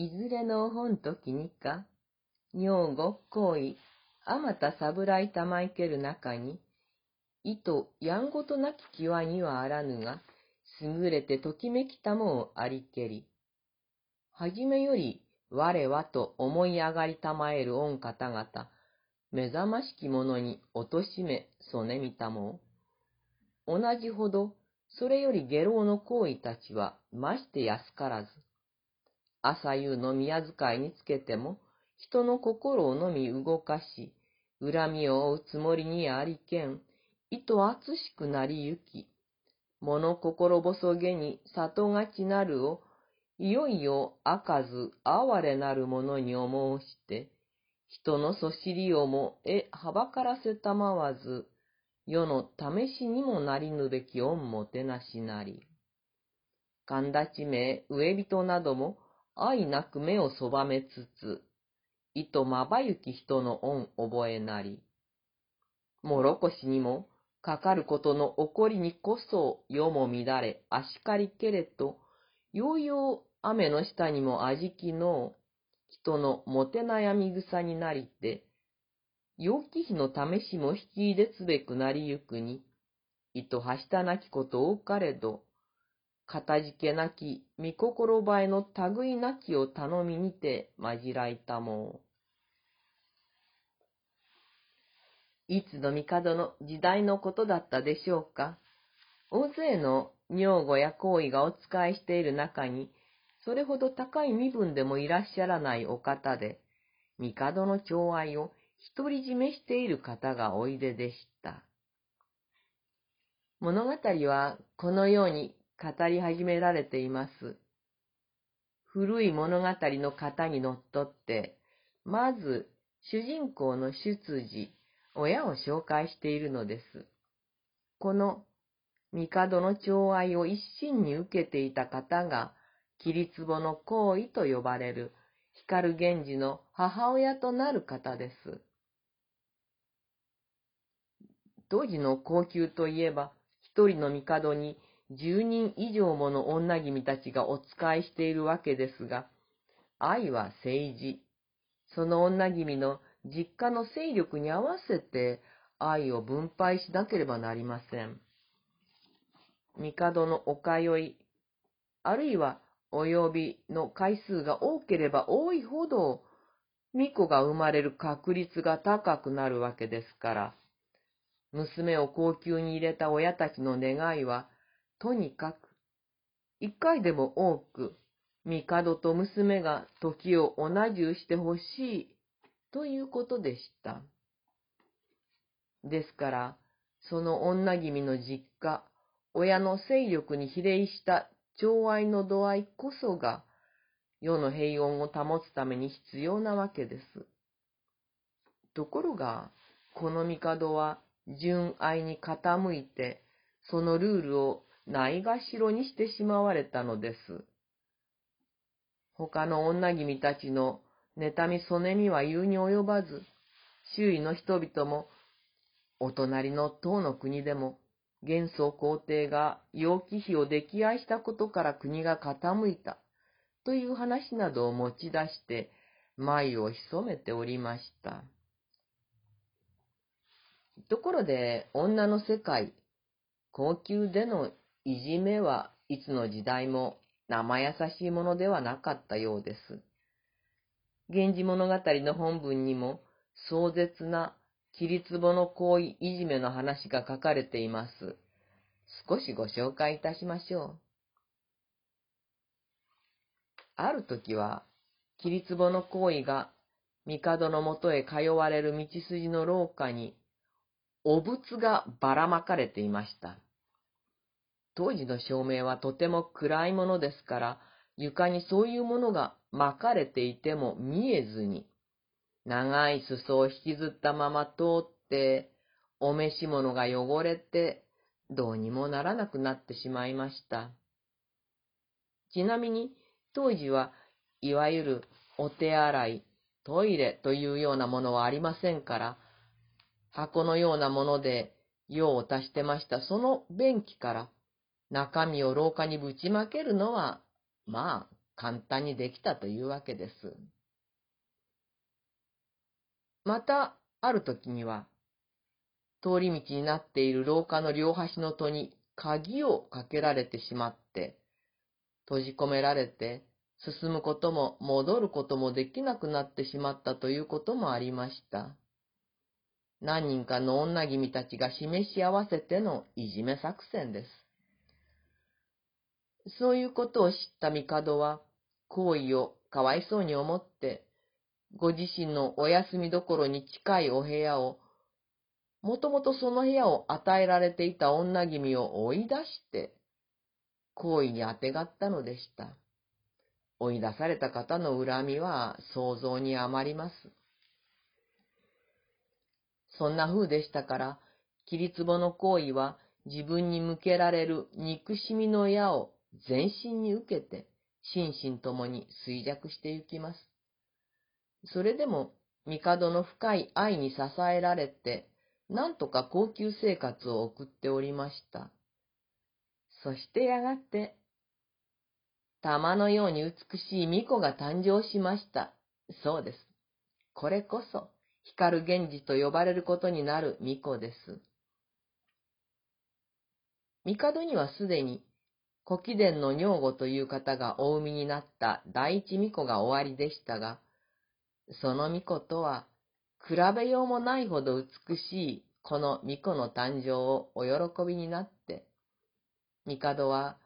いずれの本時にか、女房、行為、あまた侍たまいける中に、意図やんごとなき際にはあらぬが、優れてときめきたもをありけり。はじめより我はと思い上がりたまえる御方々、目覚ましきものに貶としめ、そねみたも同じほど、それより下郎の行為たちは、まして安からず。朝夕の宮遣いにつけても、人の心をのみ動かし、恨みを追うつもりにありけん、意図厚しくなりゆき、物心細げに里がちなるを、いよいよ開かず哀れなるものに思うして、人のそしりをもえはばからせたまわず、世の試しにもなりぬべき恩もてなしなり。神立ち名、上人なども愛なく目をそばめつつ、意図まばゆき人の恩覚えなり。もろこしにもかかることの起こりにこそ世も乱れ、あしかりけれと、ようよう雨の下にもあじきの人のもて悩み草になりて、陽気日の試しも引き入れつべくなりゆくに、意図はしたなきこと多かれど、かたじけなき、見心ばえの類なきを頼みにてまじらいたもう。いつの帝の時代のことだったでしょうか。大勢の女房や行為がお使いしている中に、それほど高い身分でもいらっしゃらないお方で、帝の寵愛を独り占めしている方がおいででした。物語はこのように語り始められています。古い物語の型にのっとって、まず主人公の出自、親を紹介しているのです。この帝の寵愛を一心に受けていた方が、桐壺の行為と呼ばれる光源氏の母親となる方です。当時の高級といえば、一人の帝に十人以上もの女君たちがお使いしているわけですが、愛は政治。その女君の実家の勢力に合わせて愛を分配しなければなりません。帝のお通い、あるいはお呼びの回数が多ければ多いほど、巫女が生まれる確率が高くなるわけですから、娘を高級に入れた親たちの願いは、とにかく、一回でも多く、帝と娘が時を同じゅうしてほしいということでした。ですから、その女君の実家、親の勢力に比例した寵愛の度合いこそが、世の平穏を保つために必要なわけです。ところが、この帝は純愛に傾いて、そのルールをないがしろにしてしまわれたのです。他の女君たちの妬みそねみは言うに及ばず、周囲の人々も、お隣の唐の国でも、元宗皇帝が楊貴妃を溺愛したことから国が傾いた、という話などを持ち出して、眉を潜めておりました。ところで、女の世界、高級でのいじめはいつの時代も生優しいものではなかったようです。源氏物語の本文にも壮絶な桐壺の行為いじめの話が書かれています。少しご紹介いたしましょう。ある時は、桐壺の行為が帝のもとへ通われる道筋の廊下に、お仏がばらまかれていました。当時の照明はとても暗いものですから、床にそういうものが巻かれていても見えずに、長い裾を引きずったまま通って、お召し物が汚れて、どうにもならなくなってしまいました。ちなみに、当時はいわゆるお手洗い、トイレというようなものはありませんから、箱のようなもので用を足してましたその便器から中身を廊下にぶちまけるのは、まあ、簡単にできたというわけです。また、ある時には、通り道になっている廊下の両端の戸に鍵をかけられてしまって、閉じ込められて、進むことも戻ることもできなくなってしまったということもありました。何人かの女君たちが示し合わせてのいじめ作戦です。そういうことを知った帝は、行為をかわいそうに思って、ご自身のお休みどころに近いお部屋を、もともとその部屋を与えられていた女君を追い出して、行為にあてがったのでした。追い出された方の恨みは想像に余ります。そんな風でしたから、桐壺の行為は自分に向けられる憎しみの矢を全身に受けて、心身ともに衰弱してゆきます。それでも、帝の深い愛に支えられて、なんとか高級生活を送っておりました。そしてやがて、玉のように美しい巫女が誕生しました。そうです。これこそ、光源氏と呼ばれることになる巫女です。帝にはすでに、古貴殿の女御という方がお産みになった第一巫女が終わりでしたが、その巫女とは、比べようもないほど美しいこの巫女の誕生をお喜びになって、帝は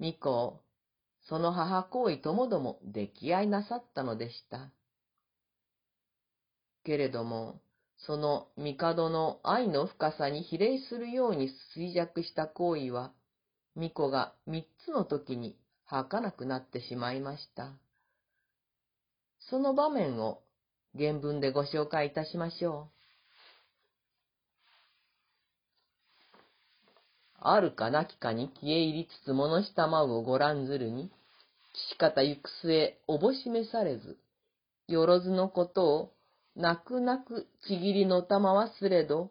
巫女をその母行為ともども溺愛なさったのでした。けれども、その帝の愛の深さに比例するように衰弱した行為は、巫女が三つの時に儚くなってしまいました。その場面を原文でご紹介いたしましょう。あるかなきかに消え入りつつ物したまうをご覧ずるに、岸方行く末おぼしめされず、よろずのことを泣く泣くちぎりのたまわすれど、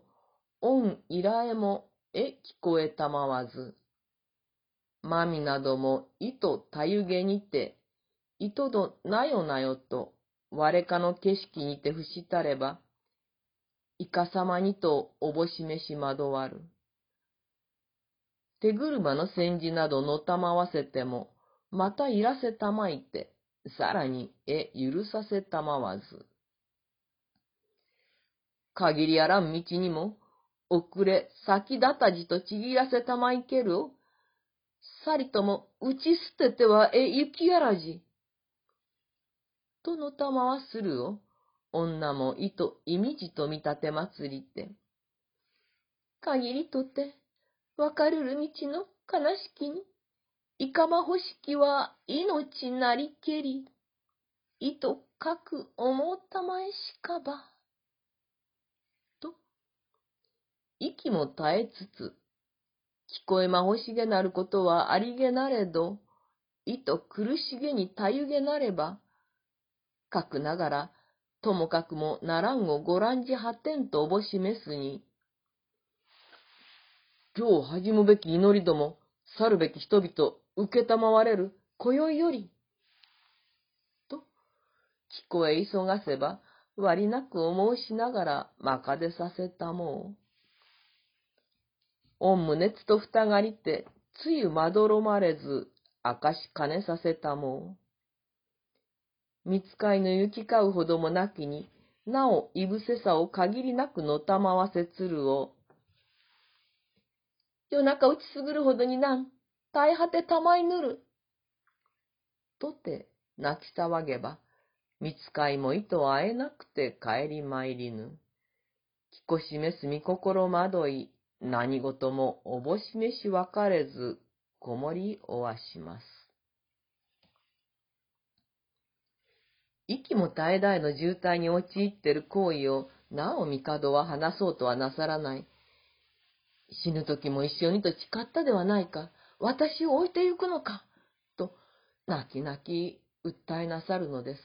恩いらえもえ聞こえたまわず。まみなども糸たゆげにて、糸どなよなよと、我かの景色にて伏したれば、いかさまにとおぼしめし惑わる。手車の煎じなどのたまわせても、またいらせたまいて、さらにえ許させたまわず。限りあらん道にも、遅れ先立たじとちぎらせたまいけるを、さりとも打ち捨ててはえ行きやらじ。とのたまはするを、女も意図意味じと見立て祭りて。限りとて、わかるる道の悲しきに、いかまほしきは命なりけり、いとかく思うたまえしかば。と、息も絶えつつ、聞こえまほしげなることはありげなれど、いと苦しげにたゆげなれば、かくながら、ともかくもならんをご覧じはてんとおぼしめすに、今日恥むべき祈りども、去るべき人々、受けたまわれる、今宵より。と、聞こえ急がせば、割なく思しながら、まかでさせたもう。御胸つとふたがりて、つゆまどろまれず、明かし金させたもう。見つかいの行き交うほどもなきに、なおいぶせさを限りなくのたまわせつるを、夜中打ちすぐるほどになん、大果てたまいぬる。とて泣き騒げば、見つかいも糸会えなくて帰りまいりぬ。きこしめすみ心惑い、何事もおぼしめし分かれず、こもりおわします。息も絶え絶えの渋滞に陥っている行為を、なお帝は話そうとはなさらない。死ぬ時も一緒にと誓ったではないか。私を置いてゆくのか。と、泣き泣き訴えなさるのです。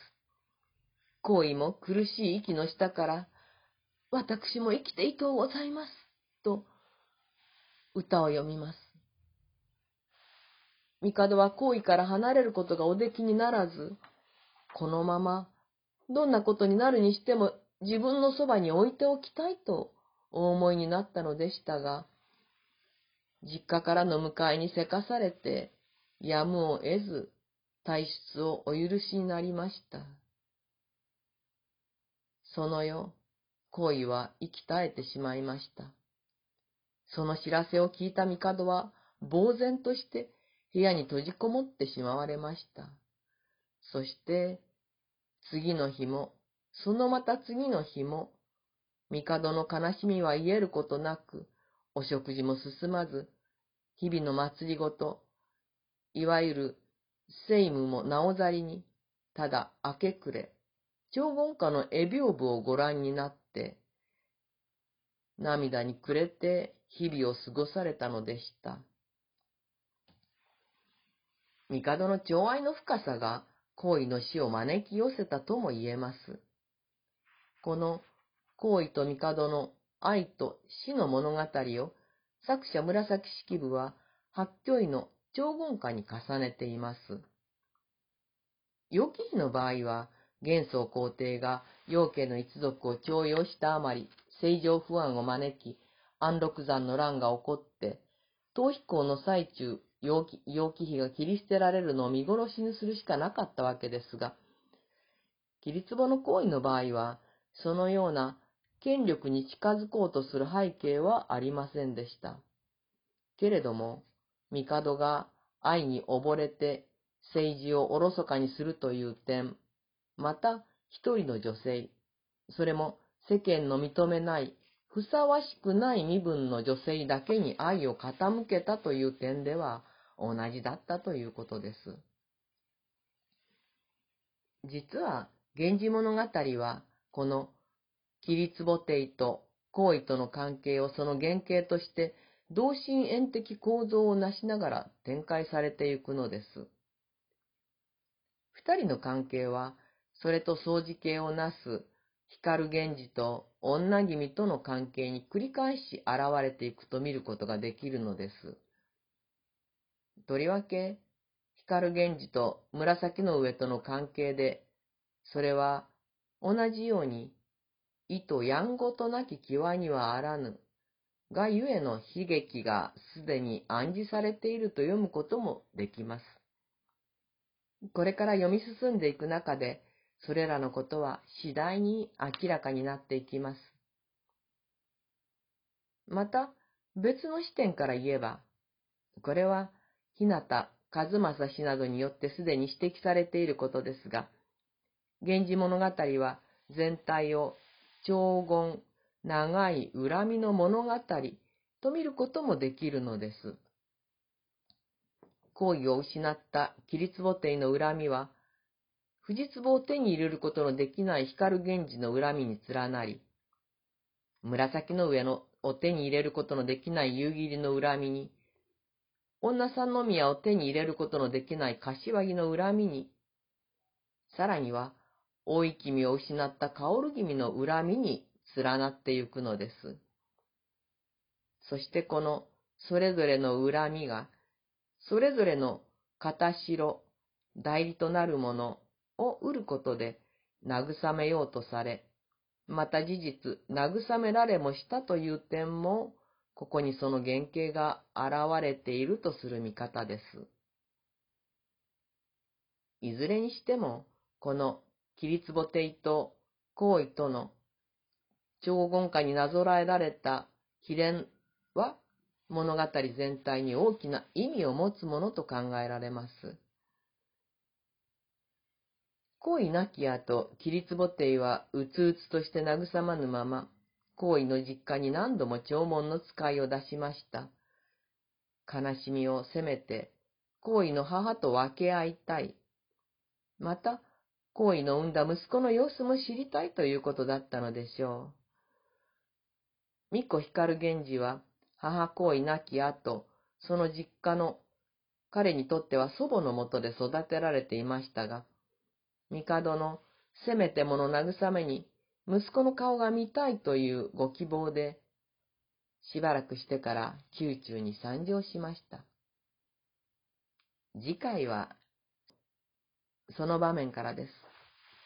行為も苦しい息の下から、私も生きていとうございます。と、歌を読みます。帝は行為から離れることがおできにならず、このまま、どんなことになるにしても自分のそばに置いておきたいとお思いになったのでしたが、実家からの迎えにせかされて、やむを得ず、退出をお許しになりました。その夜、行為は生き絶えてしまいました。その知らせを聞いた帝は、呆然として部屋に閉じこもってしまわれました。そして、次の日も、そのまた次の日も、帝の悲しみは癒えることなく、お食事も進まず、日々の祭りごと、いわゆる聖務もなおざりに、ただ明け暮れ、長言家の絵屏風をご覧になって、涙に暮れて日々を過ごされたのでした。帝の寵愛の深さが行為の死を招き寄せたとも言えます。この行為と帝の愛と死の物語を作者紫式部は八虚位の長言歌に重ねています。楊貴妃の場合は、元宗皇帝が楊家の一族を徴用したあまり、政情不安を招き、安禄山の乱が起こって、逃避行の最中、楊貴妃が切り捨てられるのを見殺しにするしかなかったわけですが、切り壺の行為の場合は、そのような権力に近づこうとする背景はありませんでした。けれども、帝が愛に溺れて政治をおろそかにするという点、また一人の女性、それも世間の認めない、ふさわしくない身分の女性だけに愛を傾けたという点では同じだったということです。実は、源氏物語は、この、キリツボテイと行為との関係をその原型として同心円的構造をなしながら展開されていくのです。二人の関係は、それと相似形をなす光源氏と女君との関係に繰り返し現れていくと見ることができるのです。とりわけ、光源氏と紫の上との関係で、それは同じように、意とやんごとなき際にはあらぬがゆえの悲劇がすでに暗示されていると読むこともできます。これから読み進んでいく中で、それらのことは次第に明らかになっていきます。また、別の視点から言えば、これは、日向和正氏などによってすでに指摘されていることですが、源氏物語は全体を長言、長い恨みの物語と見ることもできるのです。行為を失った桐壺亭の恨みは、藤壺を手に入れることのできない光源氏の恨みに連なり、紫の上のを手に入れることのできない夕霧の恨みに、女三宮を手に入れることのできない柏木の恨みに、さらには、大い君を失った薫君の恨みに連なってゆくのです。そしてこのそれぞれの恨みが、それぞれの片白、代理となるものを売ることで慰めようとされ、また事実、慰められもしたという点も、ここにその原型が現れているとする見方です。いずれにしても、この、キリツボテイと行為との長言下になぞらえられた秘伝は物語全体に大きな意味を持つものと考えられます。恋なき後、桐壺亭はうつうつとして慰まぬまま、行為の実家に何度も弔問の使いを出しました。悲しみをせめて、行為の母と分け合いたい。また、行為の産んだ息子の様子も知りたいということだったのでしょう。巫女光源氏は、母行為なき後、その実家の彼にとっては祖母のもとで育てられていましたが、帝のせめてもの慰めに息子の顔が見たいというご希望で、しばらくしてから宮中に参上しました。次回はその場面からです。